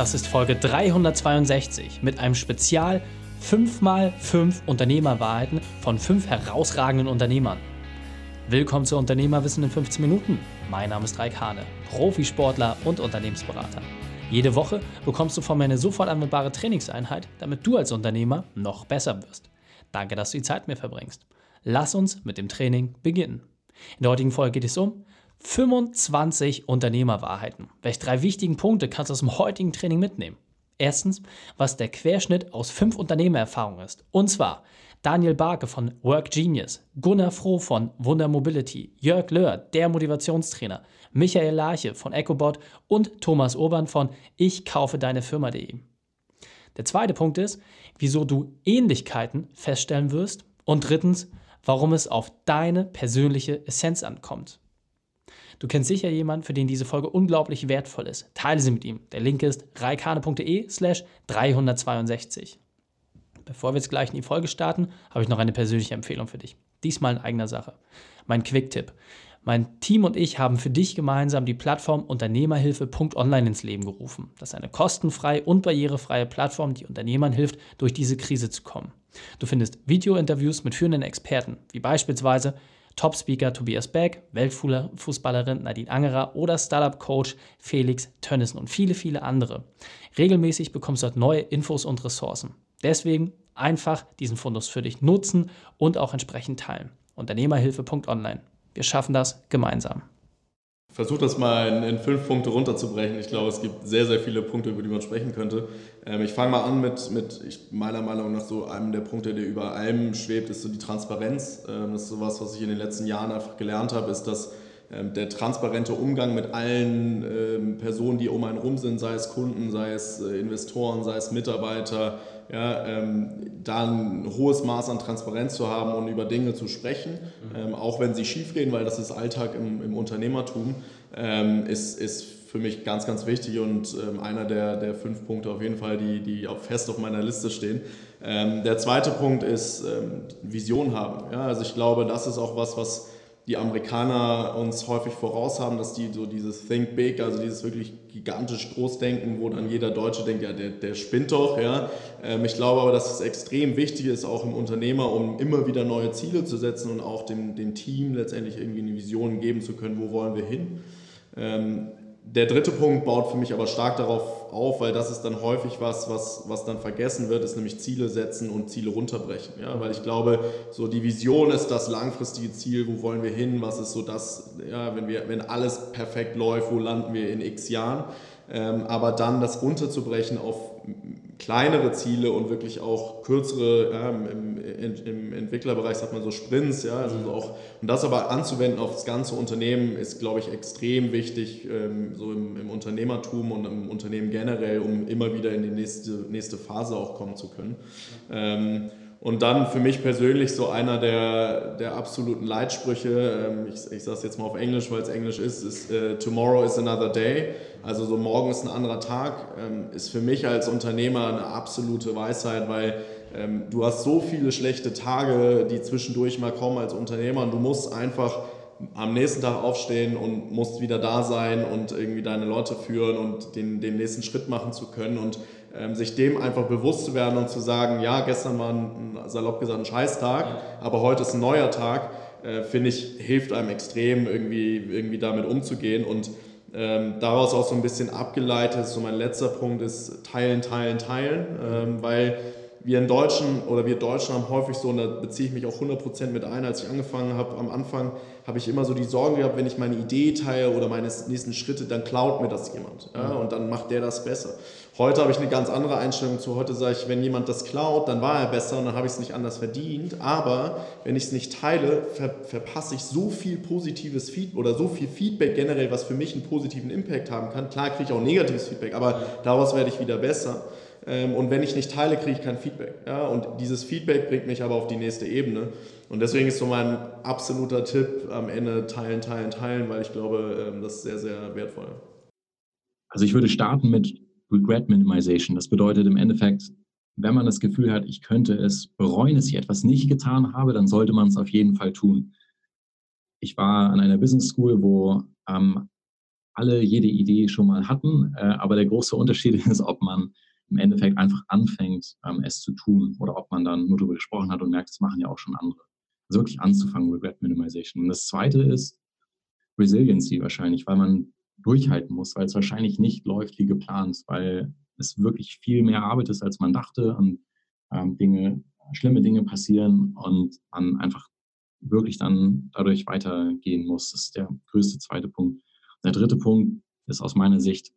Das ist Folge 362 mit einem Spezial 5x5 Unternehmerwahrheiten von 5 herausragenden Unternehmern. Willkommen zu Unternehmerwissen in 15 Minuten. Mein Name ist Raik Hane, Profisportler und Unternehmensberater. Jede Woche bekommst du von mir eine sofort anwendbare Trainingseinheit, damit du als Unternehmer noch besser wirst. Danke, dass du die Zeit mit mir verbringst. Lass uns mit dem Training beginnen. In der heutigen Folge geht es um 25 Unternehmerwahrheiten. Welche drei wichtigen Punkte kannst du aus dem heutigen Training mitnehmen? Erstens, was der Querschnitt aus fünf Unternehmererfahrungen ist. Und zwar Daniel Barke von Work Genius, Gunnar Froh von Wunder Mobility, Jörg Löhr, der Motivationstrainer, Michael Larche von EcoBot und Thomas Urban von Ich kaufe deine Firma.de. Der zweite Punkt ist, wieso du Ähnlichkeiten feststellen wirst. Und drittens, warum es auf deine persönliche Essenz ankommt. Du kennst sicher jemanden, für den diese Folge unglaublich wertvoll ist. Teile sie mit ihm. Der Link ist reikane.de slash 362. Bevor wir jetzt gleich in die Folge starten, habe ich noch eine persönliche Empfehlung für dich. Diesmal in eigener Sache. Mein Quick-Tipp. Mein Team und ich haben für dich gemeinsam die Plattform Unternehmerhilfe.online ins Leben gerufen. Das ist eine kostenfreie und barrierefreie Plattform, die Unternehmern hilft, durch diese Krise zu kommen. Du findest Video-Interviews mit führenden Experten, wie beispielsweise Top-Speaker Tobias Beck, Weltfußballerin Nadine Angerer oder Startup-Coach Felix Tönnissen und viele, viele andere. Regelmäßig bekommst du dort neue Infos und Ressourcen. Deswegen einfach diesen Fundus für dich nutzen und auch entsprechend teilen. Unternehmerhilfe.online. Wir schaffen das gemeinsam. Versuch das mal in, in, fünf Punkte runterzubrechen. Ich glaube, es gibt sehr, sehr viele Punkte, über die man sprechen könnte. Ähm, ich fange mal an mit, mit ich, meiner Meinung nach so einem der Punkte, der über allem schwebt, ist so die Transparenz. Ähm, das ist so was, ich in den letzten Jahren einfach gelernt habe, ist, dass der transparente Umgang mit allen ähm, Personen, die um einen rum sind, sei es Kunden, sei es äh, Investoren, sei es Mitarbeiter, ja, ähm, da ein hohes Maß an Transparenz zu haben und über Dinge zu sprechen, mhm. ähm, auch wenn sie schiefgehen, weil das ist Alltag im, im Unternehmertum, ähm, ist, ist für mich ganz, ganz wichtig und ähm, einer der, der fünf Punkte auf jeden Fall, die, die auch fest auf meiner Liste stehen. Ähm, der zweite Punkt ist ähm, Vision haben. Ja, also ich glaube, das ist auch was, was die Amerikaner uns häufig voraus haben, dass die so dieses Think Big, also dieses wirklich gigantisch Großdenken, wo dann jeder Deutsche denkt, ja, der, der spinnt doch. Ja. Ähm, ich glaube aber, dass es extrem wichtig ist, auch im Unternehmer, um immer wieder neue Ziele zu setzen und auch dem, dem Team letztendlich irgendwie eine Vision geben zu können, wo wollen wir hin. Ähm, der dritte Punkt baut für mich aber stark darauf auf, weil das ist dann häufig was, was, was dann vergessen wird, ist nämlich Ziele setzen und Ziele runterbrechen. Ja? Weil ich glaube, so die Vision ist das langfristige Ziel, wo wollen wir hin, was ist so das, ja, wenn, wir, wenn alles perfekt läuft, wo landen wir in x Jahren. Ähm, aber dann das runterzubrechen auf kleinere Ziele und wirklich auch kürzere, ja, im, im, Entwicklerbereich sagt man so Sprints, ja, also so auch, und das aber anzuwenden auf das ganze Unternehmen ist, glaube ich, extrem wichtig, ähm, so im, im, Unternehmertum und im Unternehmen generell, um immer wieder in die nächste, nächste Phase auch kommen zu können. Und dann für mich persönlich so einer der, der absoluten Leitsprüche, ähm, ich, ich sage es jetzt mal auf Englisch, weil es Englisch ist, ist äh, Tomorrow is another day. Also so morgen ist ein anderer Tag, ähm, ist für mich als Unternehmer eine absolute Weisheit, weil ähm, du hast so viele schlechte Tage, die zwischendurch mal kommen als Unternehmer und du musst einfach am nächsten Tag aufstehen und musst wieder da sein und irgendwie deine Leute führen und den, den nächsten Schritt machen zu können und sich dem einfach bewusst zu werden und zu sagen, ja, gestern war ein, salopp gesagt ein Scheißtag, aber heute ist ein neuer Tag, äh, finde ich, hilft einem extrem, irgendwie, irgendwie damit umzugehen. Und ähm, daraus auch so ein bisschen abgeleitet, so mein letzter Punkt ist teilen, teilen, teilen, ähm, weil wir in Deutschen oder wir Deutschen haben häufig so, und da beziehe ich mich auch 100% mit ein, als ich angefangen habe, am Anfang habe ich immer so die Sorge gehabt, wenn ich meine Idee teile oder meine nächsten Schritte, dann klaut mir das jemand ja, und dann macht der das besser. Heute habe ich eine ganz andere Einstellung zu. Heute sage ich, wenn jemand das klaut, dann war er besser und dann habe ich es nicht anders verdient. Aber wenn ich es nicht teile, ver verpasse ich so viel positives Feedback oder so viel Feedback generell, was für mich einen positiven Impact haben kann. Klar kriege ich auch negatives Feedback, aber daraus werde ich wieder besser. Ähm, und wenn ich nicht teile, kriege ich kein Feedback. Ja? Und dieses Feedback bringt mich aber auf die nächste Ebene. Und deswegen ist so mein absoluter Tipp am Ende teilen, teilen, teilen, weil ich glaube, ähm, das ist sehr, sehr wertvoll. Also ich würde starten mit Regret Minimization. Das bedeutet im Endeffekt, wenn man das Gefühl hat, ich könnte es bereuen, dass ich etwas nicht getan habe, dann sollte man es auf jeden Fall tun. Ich war an einer Business School, wo ähm, alle jede Idee schon mal hatten, äh, aber der große Unterschied ist, ob man im Endeffekt einfach anfängt, ähm, es zu tun oder ob man dann nur darüber gesprochen hat und merkt, das machen ja auch schon andere. Also wirklich anzufangen, Regret Minimization. Und das zweite ist Resiliency wahrscheinlich, weil man durchhalten muss, weil es wahrscheinlich nicht läuft wie geplant, weil es wirklich viel mehr Arbeit ist, als man dachte und ähm, Dinge, schlimme Dinge passieren und man einfach wirklich dann dadurch weitergehen muss. Das ist der größte zweite Punkt. Der dritte Punkt ist aus meiner Sicht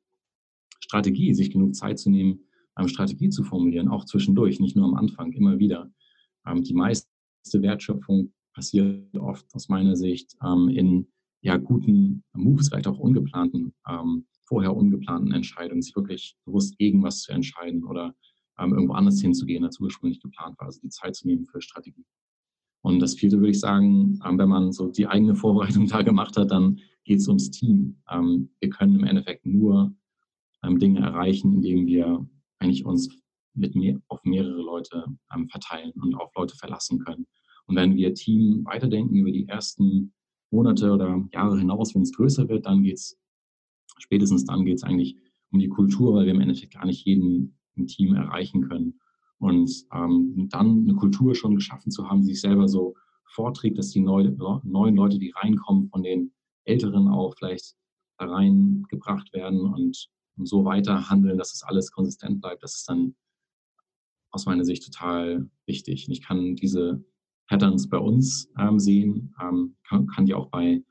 Strategie, sich genug Zeit zu nehmen, ähm, Strategie zu formulieren, auch zwischendurch, nicht nur am Anfang, immer wieder. Ähm, die meiste Wertschöpfung passiert oft aus meiner Sicht ähm, in ja, guten Moves, vielleicht auch ungeplanten, ähm, vorher ungeplanten Entscheidungen, sich wirklich bewusst gegen was zu entscheiden oder ähm, irgendwo anders hinzugehen, als ursprünglich geplant war. Also die Zeit zu nehmen für Strategie. Und das vierte würde ich sagen, ähm, wenn man so die eigene Vorbereitung da gemacht hat, dann geht es ums Team. Ähm, wir können im Endeffekt nur ähm, Dinge erreichen, indem wir eigentlich uns mit mehr, auf mehrere Leute verteilen und auf Leute verlassen können. Und wenn wir Team weiterdenken über die ersten Monate oder Jahre hinaus, wenn es größer wird, dann geht es, spätestens dann geht es eigentlich um die Kultur, weil wir im Endeffekt gar nicht jeden im Team erreichen können. Und ähm, dann eine Kultur schon geschaffen zu haben, die sich selber so vorträgt, dass die neu, neuen Leute, die reinkommen, von den Älteren auch vielleicht da reingebracht werden und, so weiter handeln, dass es das alles konsistent bleibt, das ist dann aus meiner Sicht total wichtig. Ich kann diese Patterns bei uns ähm, sehen, ähm, kann, kann, die auch bei,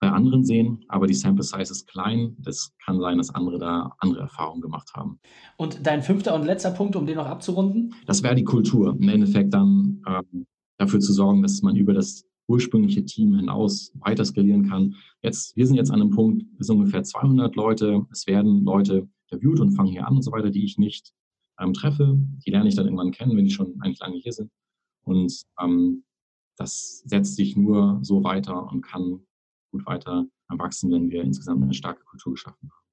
bei anderen sehen, aber die Sample Size ist klein. Das kann sein, dass andere da andere Erfahrungen gemacht haben. Und dein fünfter und letzter Punkt, um den noch abzurunden? Das wäre die Kultur. Im Endeffekt dann ähm, dafür zu sorgen, dass man über das ursprüngliche Team hinaus weiter skalieren kann. Jetzt, wir sind jetzt an einem Punkt, es sind ungefähr 200 Leute. Es werden Leute interviewt und fangen hier an und so weiter, die ich nicht ähm, treffe. Die lerne ich dann irgendwann kennen, wenn die schon eigentlich lange hier sind. Und ähm, das setzt sich nur so weiter und kann gut weiter erwachsen, wenn wir insgesamt eine starke Kultur geschaffen haben.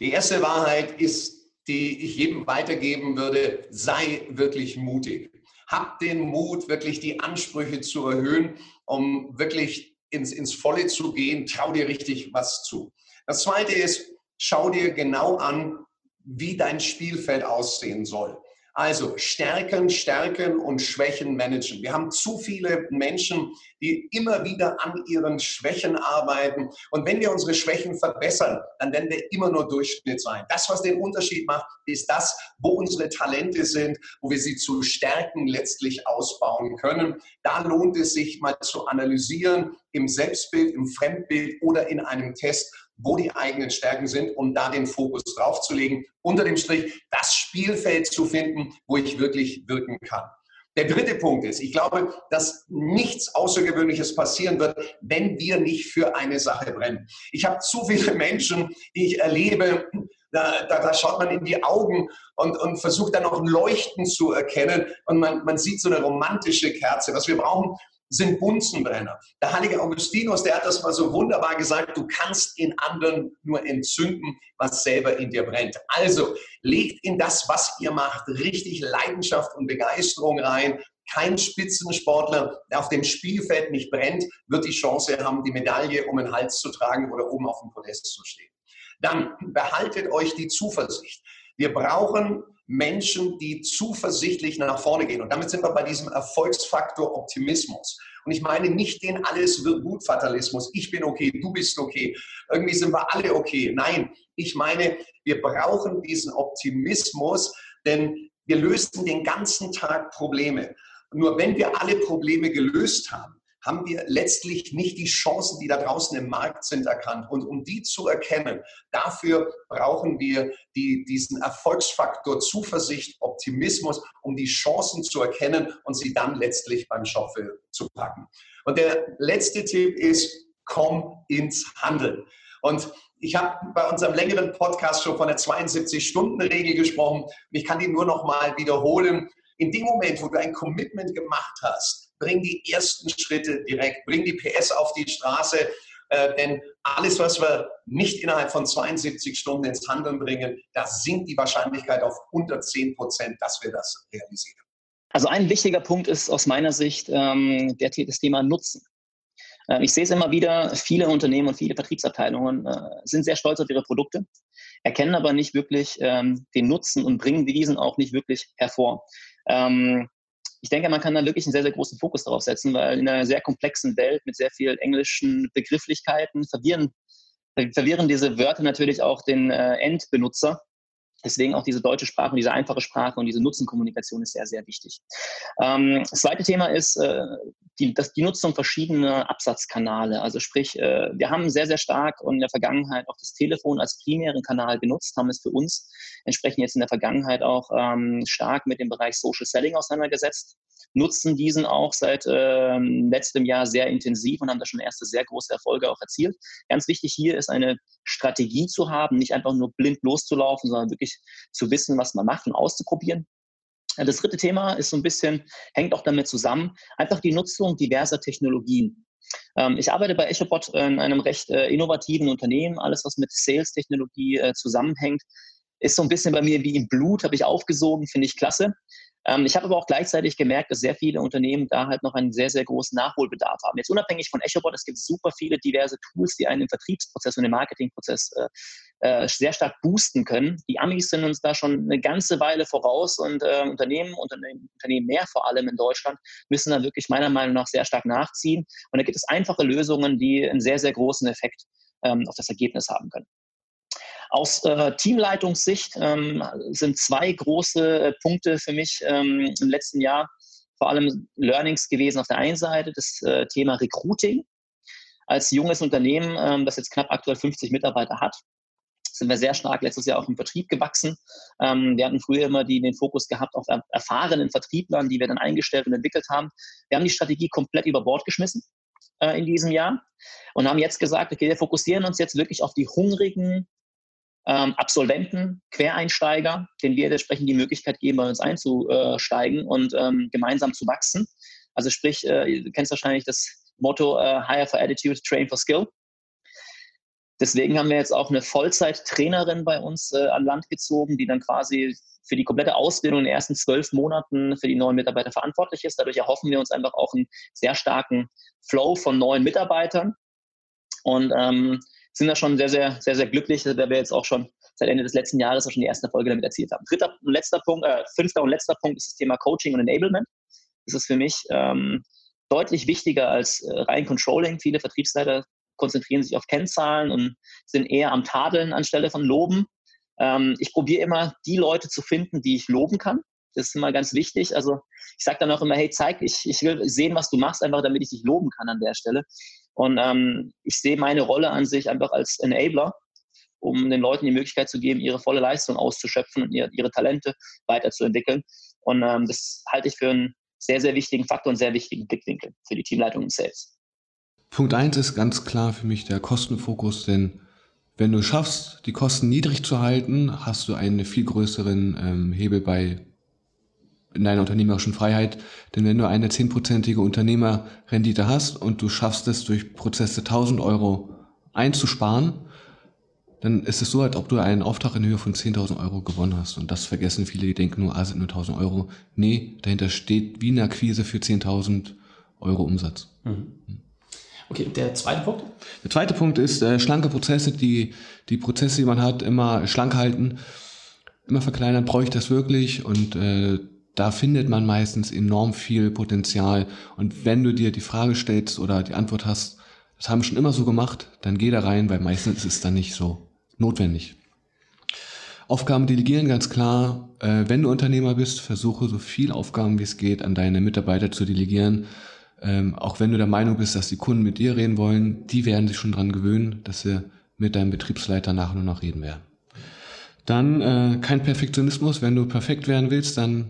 Die erste Wahrheit ist, die ich jedem weitergeben würde, sei wirklich mutig. Hab den Mut, wirklich die Ansprüche zu erhöhen, um wirklich ins, ins Volle zu gehen. Trau dir richtig was zu. Das zweite ist, schau dir genau an, wie dein Spielfeld aussehen soll. Also Stärken, Stärken und Schwächen managen. Wir haben zu viele Menschen, die immer wieder an ihren Schwächen arbeiten. Und wenn wir unsere Schwächen verbessern, dann werden wir immer nur Durchschnitt sein. Das, was den Unterschied macht, ist das, wo unsere Talente sind, wo wir sie zu Stärken letztlich ausbauen können. Da lohnt es sich mal zu analysieren im Selbstbild, im Fremdbild oder in einem Test wo die eigenen Stärken sind, um da den Fokus drauf zu legen. Unter dem Strich das Spielfeld zu finden, wo ich wirklich wirken kann. Der dritte Punkt ist, ich glaube, dass nichts Außergewöhnliches passieren wird, wenn wir nicht für eine Sache brennen. Ich habe zu viele Menschen, die ich erlebe, da, da, da, schaut man in die Augen und, und versucht dann auch ein Leuchten zu erkennen und man, man sieht so eine romantische Kerze. Was wir brauchen, sind Bunsenbrenner. Der heilige Augustinus, der hat das mal so wunderbar gesagt, du kannst in anderen nur entzünden, was selber in dir brennt. Also legt in das, was ihr macht, richtig Leidenschaft und Begeisterung rein. Kein Spitzensportler, der auf dem Spielfeld nicht brennt, wird die Chance haben, die Medaille um den Hals zu tragen oder oben auf dem Podest zu stehen. Dann behaltet euch die Zuversicht. Wir brauchen Menschen, die zuversichtlich nach vorne gehen. Und damit sind wir bei diesem Erfolgsfaktor Optimismus. Und ich meine nicht den alles wird gut Fatalismus. Ich bin okay, du bist okay. Irgendwie sind wir alle okay. Nein, ich meine, wir brauchen diesen Optimismus, denn wir lösen den ganzen Tag Probleme. Nur wenn wir alle Probleme gelöst haben, haben wir letztlich nicht die Chancen, die da draußen im Markt sind, erkannt. Und um die zu erkennen, dafür brauchen wir die, diesen Erfolgsfaktor Zuversicht, Optimismus, um die Chancen zu erkennen und sie dann letztlich beim Schopfe zu packen. Und der letzte Tipp ist, komm ins Handeln. Und ich habe bei unserem längeren Podcast schon von der 72-Stunden-Regel gesprochen. Ich kann die nur noch mal wiederholen. In dem Moment, wo du ein Commitment gemacht hast, bring die ersten Schritte direkt, bring die PS auf die Straße, äh, denn alles, was wir nicht innerhalb von 72 Stunden ins Handeln bringen, da sinkt die Wahrscheinlichkeit auf unter 10 Prozent, dass wir das realisieren. Also ein wichtiger Punkt ist aus meiner Sicht ähm, der, das Thema Nutzen. Äh, ich sehe es immer wieder, viele Unternehmen und viele Vertriebsabteilungen äh, sind sehr stolz auf ihre Produkte, erkennen aber nicht wirklich ähm, den Nutzen und bringen diesen auch nicht wirklich hervor. Ähm, ich denke, man kann da wirklich einen sehr, sehr großen Fokus darauf setzen, weil in einer sehr komplexen Welt mit sehr vielen englischen Begrifflichkeiten verwirren, verwirren diese Wörter natürlich auch den äh, Endbenutzer. Deswegen auch diese deutsche Sprache und diese einfache Sprache und diese Nutzenkommunikation ist sehr, sehr wichtig. Ähm, das zweite Thema ist äh, die, das, die Nutzung verschiedener Absatzkanäle. Also sprich, äh, wir haben sehr, sehr stark und in der Vergangenheit auch das Telefon als primären Kanal genutzt, haben es für uns entsprechend jetzt in der Vergangenheit auch ähm, stark mit dem Bereich Social Selling auseinandergesetzt nutzen diesen auch seit ähm, letztem Jahr sehr intensiv und haben da schon erste sehr große Erfolge auch erzielt. Ganz wichtig hier ist eine Strategie zu haben, nicht einfach nur blind loszulaufen, sondern wirklich zu wissen, was man macht und auszuprobieren. Das dritte Thema ist so ein bisschen, hängt auch damit zusammen, einfach die Nutzung diverser Technologien. Ähm, ich arbeite bei EchoBot in einem recht äh, innovativen Unternehmen. Alles, was mit Sales-Technologie äh, zusammenhängt, ist so ein bisschen bei mir wie im Blut, habe ich aufgesogen, finde ich klasse. Ähm, ich habe aber auch gleichzeitig gemerkt, dass sehr viele Unternehmen da halt noch einen sehr, sehr großen Nachholbedarf haben. Jetzt unabhängig von EchoBot, es gibt super viele diverse Tools, die einen im Vertriebsprozess und im Marketingprozess äh, äh, sehr stark boosten können. Die Amis sind uns da schon eine ganze Weile voraus und äh, Unternehmen, Unternehmen, Unternehmen mehr vor allem in Deutschland, müssen da wirklich meiner Meinung nach sehr stark nachziehen. Und da gibt es einfache Lösungen, die einen sehr, sehr großen Effekt ähm, auf das Ergebnis haben können. Aus äh, Teamleitungssicht ähm, sind zwei große äh, Punkte für mich ähm, im letzten Jahr vor allem Learnings gewesen. Auf der einen Seite das äh, Thema Recruiting. Als junges Unternehmen, ähm, das jetzt knapp aktuell 50 Mitarbeiter hat, sind wir sehr stark letztes Jahr auch im Vertrieb gewachsen. Ähm, wir hatten früher immer die, den Fokus gehabt auf er erfahrenen Vertrieblern, die wir dann eingestellt und entwickelt haben. Wir haben die Strategie komplett über Bord geschmissen äh, in diesem Jahr und haben jetzt gesagt, okay, wir fokussieren uns jetzt wirklich auf die hungrigen ähm, Absolventen, Quereinsteiger, denen wir entsprechend die Möglichkeit geben, bei uns einzusteigen und ähm, gemeinsam zu wachsen. Also sprich, äh, du kennst wahrscheinlich das Motto äh, Hire for Attitude, Train for Skill. Deswegen haben wir jetzt auch eine Vollzeit-Trainerin bei uns äh, an Land gezogen, die dann quasi für die komplette Ausbildung in den ersten zwölf Monaten für die neuen Mitarbeiter verantwortlich ist. Dadurch erhoffen wir uns einfach auch einen sehr starken Flow von neuen Mitarbeitern. Und ähm, sind da schon sehr, sehr, sehr, sehr glücklich, da wir jetzt auch schon seit Ende des letzten Jahres auch schon die ersten Erfolge damit erzielt haben. Dritter und letzter Punkt, äh, fünfter und letzter Punkt ist das Thema Coaching und Enablement. Das ist für mich ähm, deutlich wichtiger als äh, rein Controlling. Viele Vertriebsleiter konzentrieren sich auf Kennzahlen und sind eher am Tadeln anstelle von Loben. Ähm, ich probiere immer, die Leute zu finden, die ich loben kann. Das ist immer ganz wichtig. Also ich sage dann auch immer, hey, zeig, ich, ich will sehen, was du machst, einfach damit ich dich loben kann an der Stelle. Und ähm, ich sehe meine Rolle an sich einfach als Enabler, um den Leuten die Möglichkeit zu geben, ihre volle Leistung auszuschöpfen und ihre, ihre Talente weiterzuentwickeln. Und ähm, das halte ich für einen sehr, sehr wichtigen Faktor und sehr wichtigen Blickwinkel für die Teamleitung im Sales. Punkt 1 ist ganz klar für mich der Kostenfokus, denn wenn du schaffst, die Kosten niedrig zu halten, hast du einen viel größeren ähm, Hebel bei in deiner unternehmerischen Freiheit. Denn wenn du eine zehnprozentige Unternehmerrendite hast und du schaffst es durch Prozesse 1000 Euro einzusparen, dann ist es so, als ob du einen Auftrag in Höhe von 10.000 Euro gewonnen hast. Und das vergessen viele, die denken nur, ah, sind nur 1.000 Euro. Nee, dahinter steht wie eine Akquise für 10.000 Euro Umsatz. Mhm. Okay, der zweite Punkt? Der zweite Punkt ist äh, schlanke Prozesse, die, die Prozesse, die man hat, immer schlank halten, immer verkleinern, brauche ich das wirklich? Und äh, da findet man meistens enorm viel Potenzial. Und wenn du dir die Frage stellst oder die Antwort hast, das haben wir schon immer so gemacht, dann geh da rein, weil meistens ist es dann nicht so notwendig. Aufgaben delegieren, ganz klar. Äh, wenn du Unternehmer bist, versuche so viel Aufgaben wie es geht an deine Mitarbeiter zu delegieren. Ähm, auch wenn du der Meinung bist, dass die Kunden mit dir reden wollen, die werden sich schon dran gewöhnen, dass sie mit deinem Betriebsleiter nachher nur noch reden werden. Dann äh, kein Perfektionismus. Wenn du perfekt werden willst, dann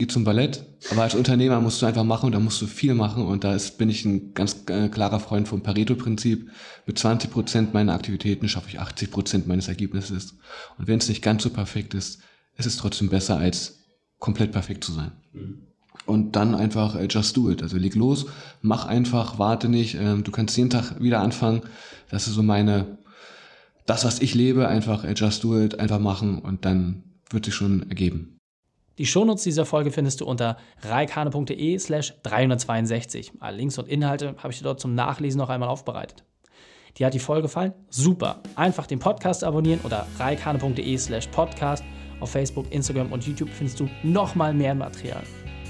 geh zum Ballett. Aber als Unternehmer musst du einfach machen und da musst du viel machen. Und da ist, bin ich ein ganz äh, klarer Freund vom Pareto-Prinzip. Mit 20 Prozent meiner Aktivitäten schaffe ich 80 Prozent meines Ergebnisses. Und wenn es nicht ganz so perfekt ist, ist es trotzdem besser, als komplett perfekt zu sein. Mhm. Und dann einfach äh, just do it. Also leg los, mach einfach, warte nicht. Ähm, du kannst jeden Tag wieder anfangen. Das ist so meine, das, was ich lebe, einfach äh, just do it, einfach machen und dann wird sich schon ergeben. Die Shownotes dieser Folge findest du unter reikane.de slash 362. Alle Links und Inhalte habe ich dir dort zum Nachlesen noch einmal aufbereitet. Dir hat die Folge gefallen? Super. Einfach den Podcast abonnieren oder reikane.de slash podcast. Auf Facebook, Instagram und YouTube findest du noch mal mehr Material.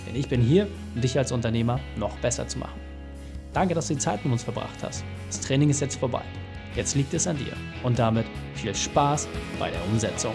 Denn ich bin hier, um dich als Unternehmer noch besser zu machen. Danke, dass du die Zeit mit uns verbracht hast. Das Training ist jetzt vorbei. Jetzt liegt es an dir. Und damit viel Spaß bei der Umsetzung.